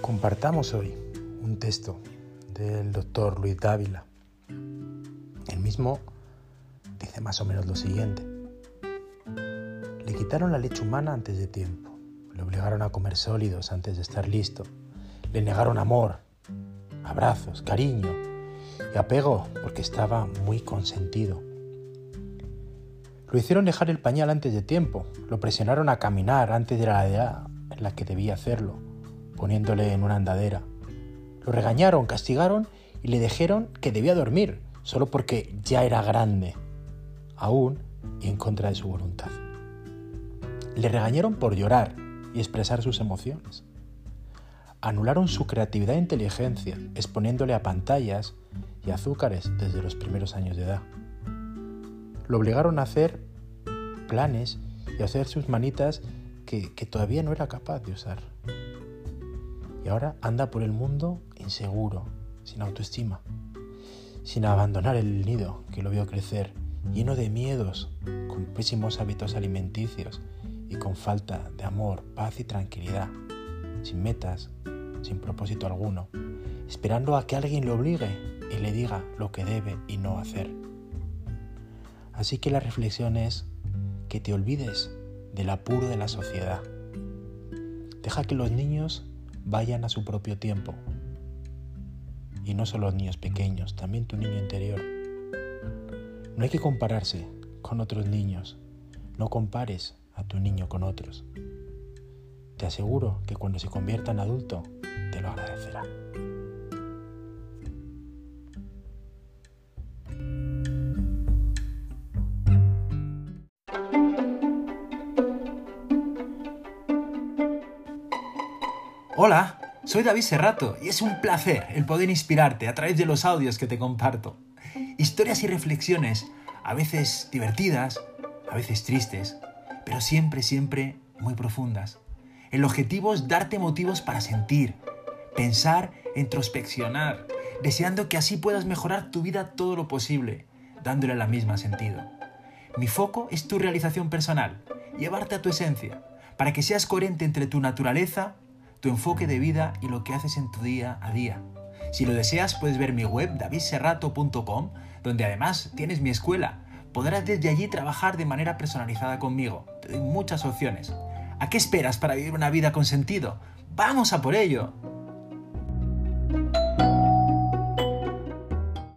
compartamos hoy un texto del doctor Luis Dávila. El mismo dice más o menos lo siguiente. Le quitaron la leche humana antes de tiempo, le obligaron a comer sólidos antes de estar listo, le negaron amor, abrazos, cariño y apego porque estaba muy consentido. Lo hicieron dejar el pañal antes de tiempo, lo presionaron a caminar antes de la edad en la que debía hacerlo poniéndole en una andadera. Lo regañaron, castigaron y le dijeron que debía dormir, solo porque ya era grande, aún y en contra de su voluntad. Le regañaron por llorar y expresar sus emociones. Anularon su creatividad e inteligencia, exponiéndole a pantallas y azúcares desde los primeros años de edad. Lo obligaron a hacer planes y a hacer sus manitas que, que todavía no era capaz de usar y ahora anda por el mundo inseguro, sin autoestima, sin abandonar el nido que lo vio crecer, lleno de miedos, con pésimos hábitos alimenticios y con falta de amor, paz y tranquilidad, sin metas, sin propósito alguno, esperando a que alguien lo obligue y le diga lo que debe y no hacer. Así que la reflexión es que te olvides del apuro de la sociedad. Deja que los niños vayan a su propio tiempo. Y no solo los niños pequeños, también tu niño interior. No hay que compararse con otros niños. No compares a tu niño con otros. Te aseguro que cuando se convierta en adulto, te lo agradecerá. Hola, soy David Serrato y es un placer el poder inspirarte a través de los audios que te comparto. Historias y reflexiones, a veces divertidas, a veces tristes, pero siempre, siempre muy profundas. El objetivo es darte motivos para sentir, pensar, introspeccionar, deseando que así puedas mejorar tu vida todo lo posible, dándole la misma sentido. Mi foco es tu realización personal, llevarte a tu esencia, para que seas coherente entre tu naturaleza tu enfoque de vida y lo que haces en tu día a día. Si lo deseas, puedes ver mi web davidserrato.com, donde además tienes mi escuela. Podrás desde allí trabajar de manera personalizada conmigo. Te doy muchas opciones. ¿A qué esperas para vivir una vida con sentido? ¡Vamos a por ello!